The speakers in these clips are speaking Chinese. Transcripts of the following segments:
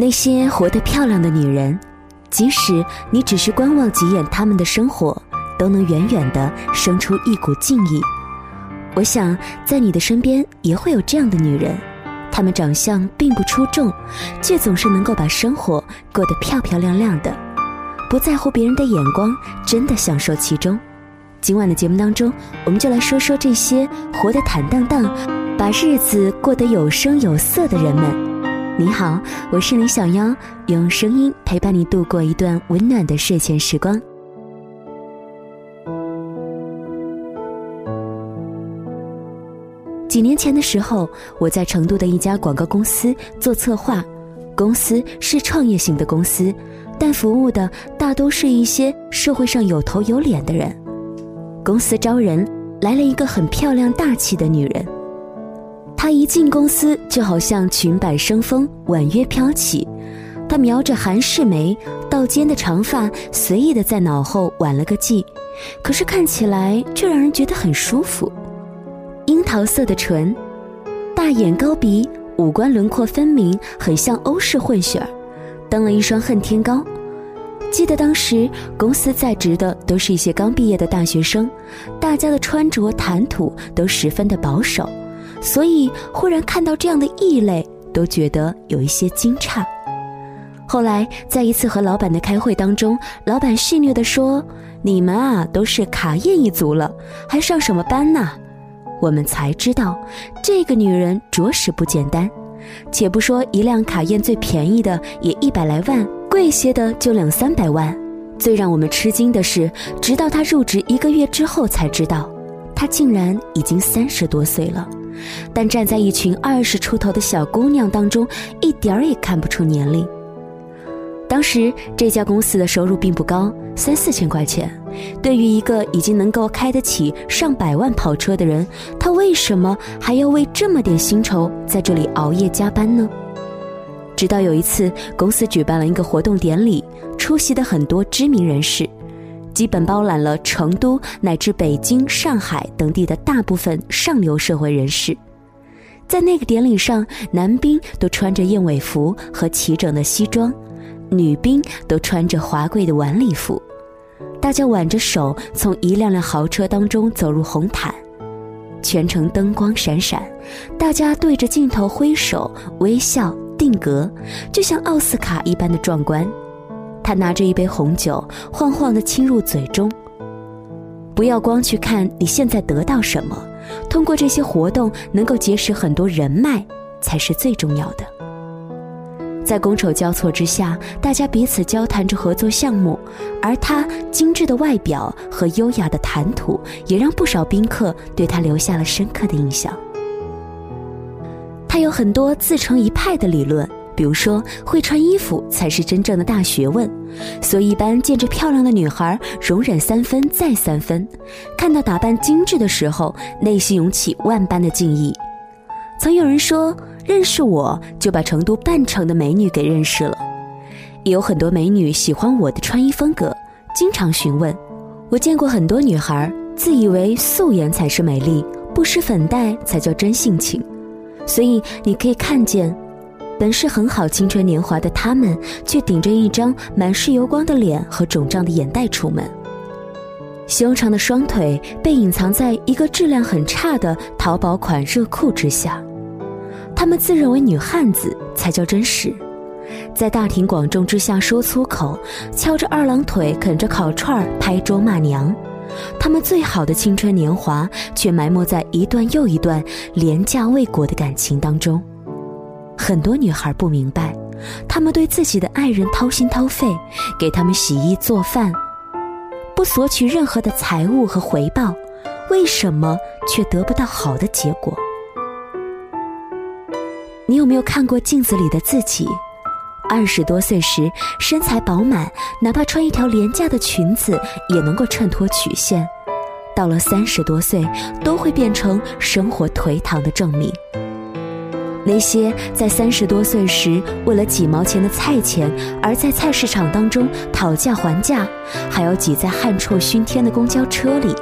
那些活得漂亮的女人，即使你只是观望几眼她们的生活，都能远远的生出一股敬意。我想，在你的身边也会有这样的女人，她们长相并不出众，却总是能够把生活过得漂漂亮亮的，不在乎别人的眼光，真的享受其中。今晚的节目当中，我们就来说说这些活得坦荡荡、把日子过得有声有色的人们。你好，我是李小妖，用声音陪伴你度过一段温暖的睡前时光。几年前的时候，我在成都的一家广告公司做策划，公司是创业型的公司，但服务的大都是一些社会上有头有脸的人。公司招人，来了一个很漂亮大气的女人。她一进公司就好像裙摆生风，婉约飘起。她描着韩式眉，到肩的长发随意的在脑后挽了个髻，可是看起来却让人觉得很舒服。樱桃色的唇，大眼高鼻，五官轮廓分明，很像欧式混血儿，蹬了一双恨天高。记得当时公司在职的都是一些刚毕业的大学生，大家的穿着谈吐都十分的保守，所以忽然看到这样的异类，都觉得有一些惊诧。后来在一次和老板的开会当中，老板戏谑地说：“你们啊，都是卡宴一族了，还上什么班呢？”我们才知道，这个女人着实不简单。且不说一辆卡宴最便宜的也一百来万。贵些的就两三百万，最让我们吃惊的是，直到她入职一个月之后才知道，她竟然已经三十多岁了，但站在一群二十出头的小姑娘当中，一点儿也看不出年龄。当时这家公司的收入并不高，三四千块钱，对于一个已经能够开得起上百万跑车的人，他为什么还要为这么点薪酬在这里熬夜加班呢？直到有一次，公司举办了一个活动典礼，出席的很多知名人士，基本包揽了成都乃至北京、上海等地的大部分上流社会人士。在那个典礼上，男宾都穿着燕尾服和齐整的西装，女宾都穿着华贵的晚礼服，大家挽着手从一辆辆豪车当中走入红毯，全程灯光闪闪，大家对着镜头挥手微笑。定格，就像奥斯卡一般的壮观。他拿着一杯红酒，晃晃的倾入嘴中。不要光去看你现在得到什么，通过这些活动能够结识很多人脉，才是最重要的。在觥筹交错之下，大家彼此交谈着合作项目，而他精致的外表和优雅的谈吐，也让不少宾客对他留下了深刻的印象。他有很多自成一派的理论，比如说会穿衣服才是真正的大学问，所以一般见着漂亮的女孩，容忍三分再三分，看到打扮精致的时候，内心涌起万般的敬意。曾有人说，认识我就把成都半城的美女给认识了，也有很多美女喜欢我的穿衣风格，经常询问。我见过很多女孩，自以为素颜才是美丽，不施粉黛才叫真性情。所以你可以看见，本是很好青春年华的他们，却顶着一张满是油光的脸和肿胀的眼袋出门。修长的双腿被隐藏在一个质量很差的淘宝款热裤之下，他们自认为女汉子才叫真实，在大庭广众之下说粗口，翘着二郎腿啃着烤串儿拍桌骂娘。他们最好的青春年华，却埋没在一段又一段廉价未果的感情当中。很多女孩不明白，他们对自己的爱人掏心掏肺，给他们洗衣做饭，不索取任何的财物和回报，为什么却得不到好的结果？你有没有看过镜子里的自己？二十多岁时，身材饱满，哪怕穿一条廉价的裙子也能够衬托曲线；到了三十多岁，都会变成生活颓唐的证明。那些在三十多岁时为了几毛钱的菜钱而在菜市场当中讨价还价，还要挤在汗臭熏天的公交车里，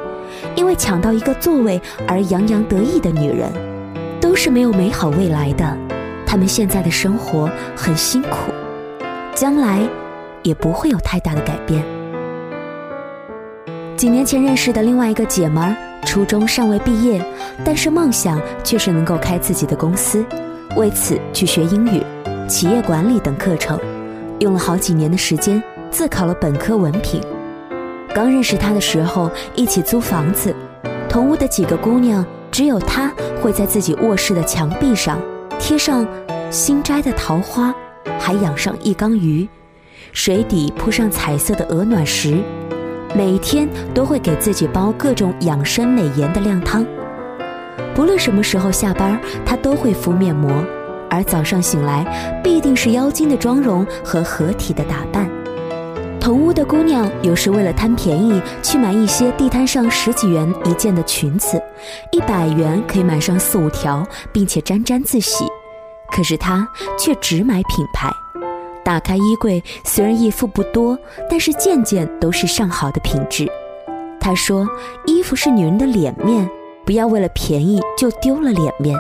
因为抢到一个座位而洋洋得意的女人，都是没有美好未来的。他们现在的生活很辛苦，将来也不会有太大的改变。几年前认识的另外一个姐们儿，初中尚未毕业，但是梦想却是能够开自己的公司，为此去学英语、企业管理等课程，用了好几年的时间自考了本科文凭。刚认识他的时候，一起租房子，同屋的几个姑娘，只有她会在自己卧室的墙壁上贴上新摘的桃花。还养上一缸鱼，水底铺上彩色的鹅卵石，每天都会给自己煲各种养生美颜的靓汤。不论什么时候下班，她都会敷面膜，而早上醒来必定是妖精的妆容和合体的打扮。同屋的姑娘有时为了贪便宜，去买一些地摊上十几元一件的裙子，一百元可以买上四五条，并且沾沾自喜。可是她却只买品牌，打开衣柜，虽然衣服不多，但是件件都是上好的品质。她说：“衣服是女人的脸面，不要为了便宜就丢了脸面。”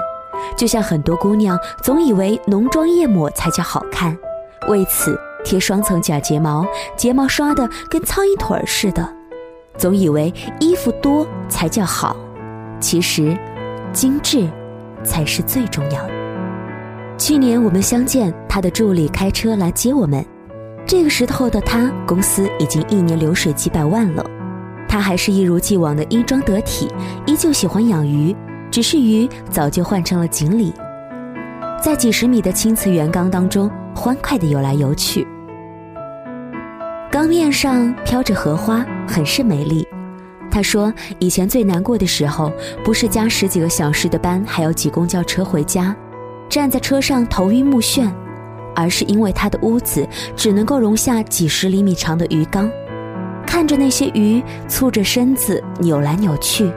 就像很多姑娘总以为浓妆艳抹才叫好看，为此贴双层假睫毛，睫毛刷的跟苍蝇腿似的，总以为衣服多才叫好，其实精致才是最重要的。去年我们相见，他的助理开车来接我们。这个时候的他，公司已经一年流水几百万了，他还是一如既往的衣装得体，依旧喜欢养鱼，只是鱼早就换成了锦鲤，在几十米的青瓷圆缸当中欢快地游来游去。缸面上飘着荷花，很是美丽。他说，以前最难过的时候，不是加十几个小时的班，还要挤公交车回家。站在车上头晕目眩，而是因为他的屋子只能够容下几十厘米长的鱼缸，看着那些鱼粗着身子扭来扭去，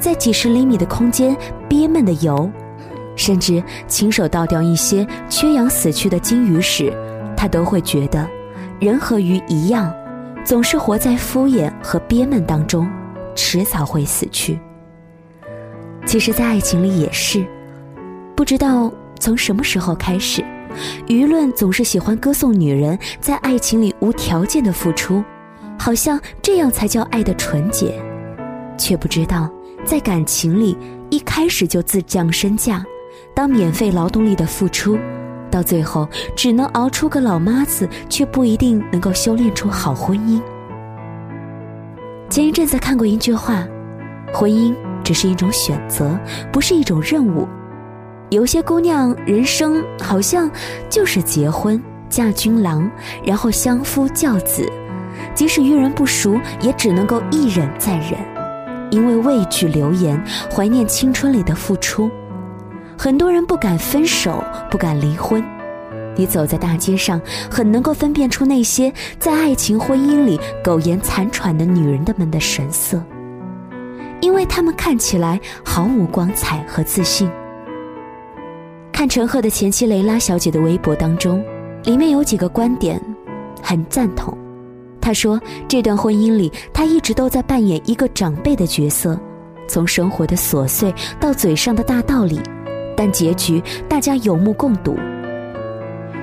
在几十厘米的空间憋闷的游，甚至亲手倒掉一些缺氧死去的金鱼时，他都会觉得，人和鱼一样，总是活在敷衍和憋闷当中，迟早会死去。其实，在爱情里也是，不知道。从什么时候开始，舆论总是喜欢歌颂女人在爱情里无条件的付出，好像这样才叫爱的纯洁，却不知道在感情里一开始就自降身价，当免费劳动力的付出，到最后只能熬出个老妈子，却不一定能够修炼出好婚姻。前一阵子看过一句话：婚姻只是一种选择，不是一种任务。有些姑娘人生好像就是结婚嫁君郎，然后相夫教子，即使遇人不淑，也只能够一忍再忍，因为畏惧流言，怀念青春里的付出。很多人不敢分手，不敢离婚。你走在大街上，很能够分辨出那些在爱情婚姻里苟延残喘的女人的们的神色，因为她们看起来毫无光彩和自信。看陈赫的前妻雷拉小姐的微博当中，里面有几个观点，很赞同。他说，这段婚姻里，他一直都在扮演一个长辈的角色，从生活的琐碎到嘴上的大道理，但结局大家有目共睹。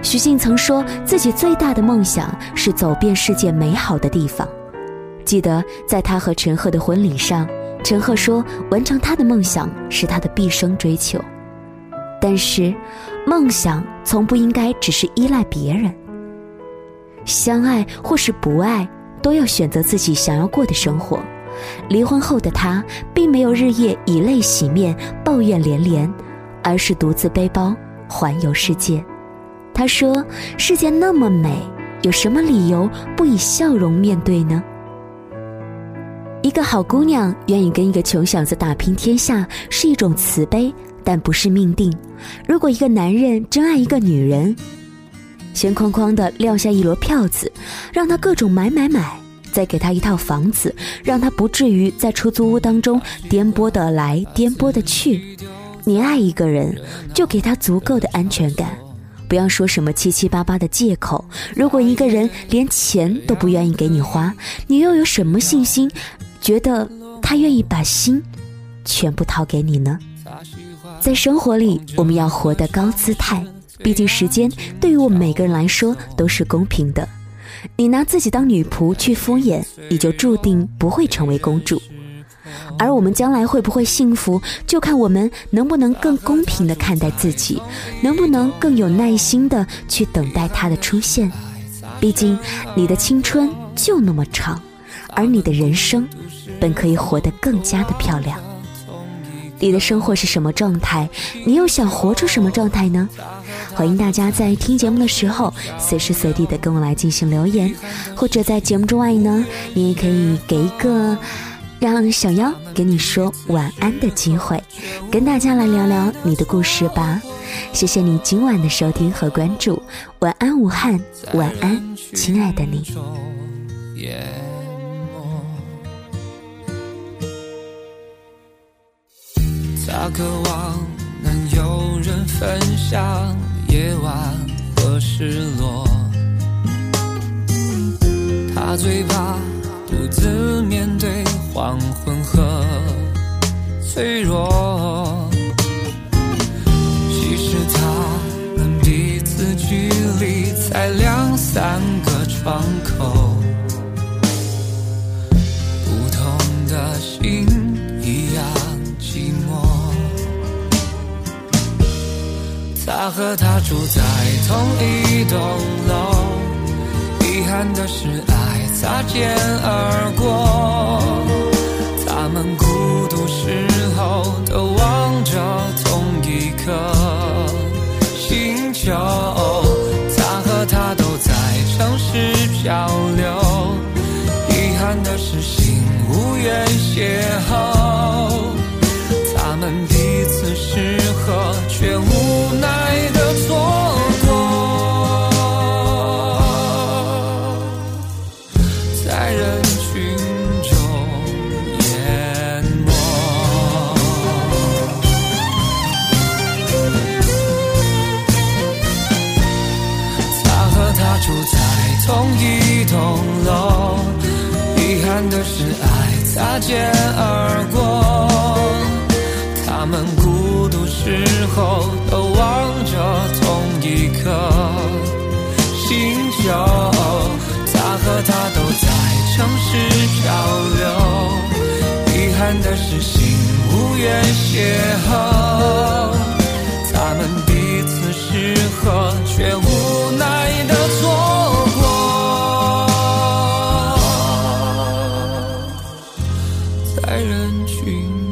许静曾说自己最大的梦想是走遍世界美好的地方。记得在他和陈赫的婚礼上，陈赫说，完成他的梦想是他的毕生追求。但是，梦想从不应该只是依赖别人。相爱或是不爱，都要选择自己想要过的生活。离婚后的他，并没有日夜以泪洗面、抱怨连连，而是独自背包环游世界。他说：“世界那么美，有什么理由不以笑容面对呢？”一个好姑娘愿意跟一个穷小子打拼天下，是一种慈悲。但不是命定。如果一个男人真爱一个女人，先哐哐的撂下一摞票子，让他各种买买买，再给他一套房子，让他不至于在出租屋当中颠簸的来颠簸的去。你爱一个人，就给他足够的安全感，不要说什么七七八八的借口。如果一个人连钱都不愿意给你花，你又有什么信心，觉得他愿意把心全部掏给你呢？在生活里，我们要活得高姿态，毕竟时间对于我们每个人来说都是公平的。你拿自己当女仆去敷衍，你就注定不会成为公主。而我们将来会不会幸福，就看我们能不能更公平的看待自己，能不能更有耐心的去等待他的出现。毕竟，你的青春就那么长，而你的人生本可以活得更加的漂亮。你的生活是什么状态？你又想活出什么状态呢？欢迎大家在听节目的时候，随时随地的跟我来进行留言，或者在节目之外呢，你也可以给一个让小妖给你说晚安的机会，跟大家来聊聊你的故事吧。谢谢你今晚的收听和关注，晚安武汉，晚安亲爱的你。他渴望能有人分享夜晚和失落，他最怕独自面对黄昏和脆弱。其实他们彼此距离才两三个窗口，不同的心他和她住在同一栋楼，遗憾的是爱擦肩而过。是漂流，遗憾的是心无缘邂逅。他们彼此适合，却无奈的错过，在人群。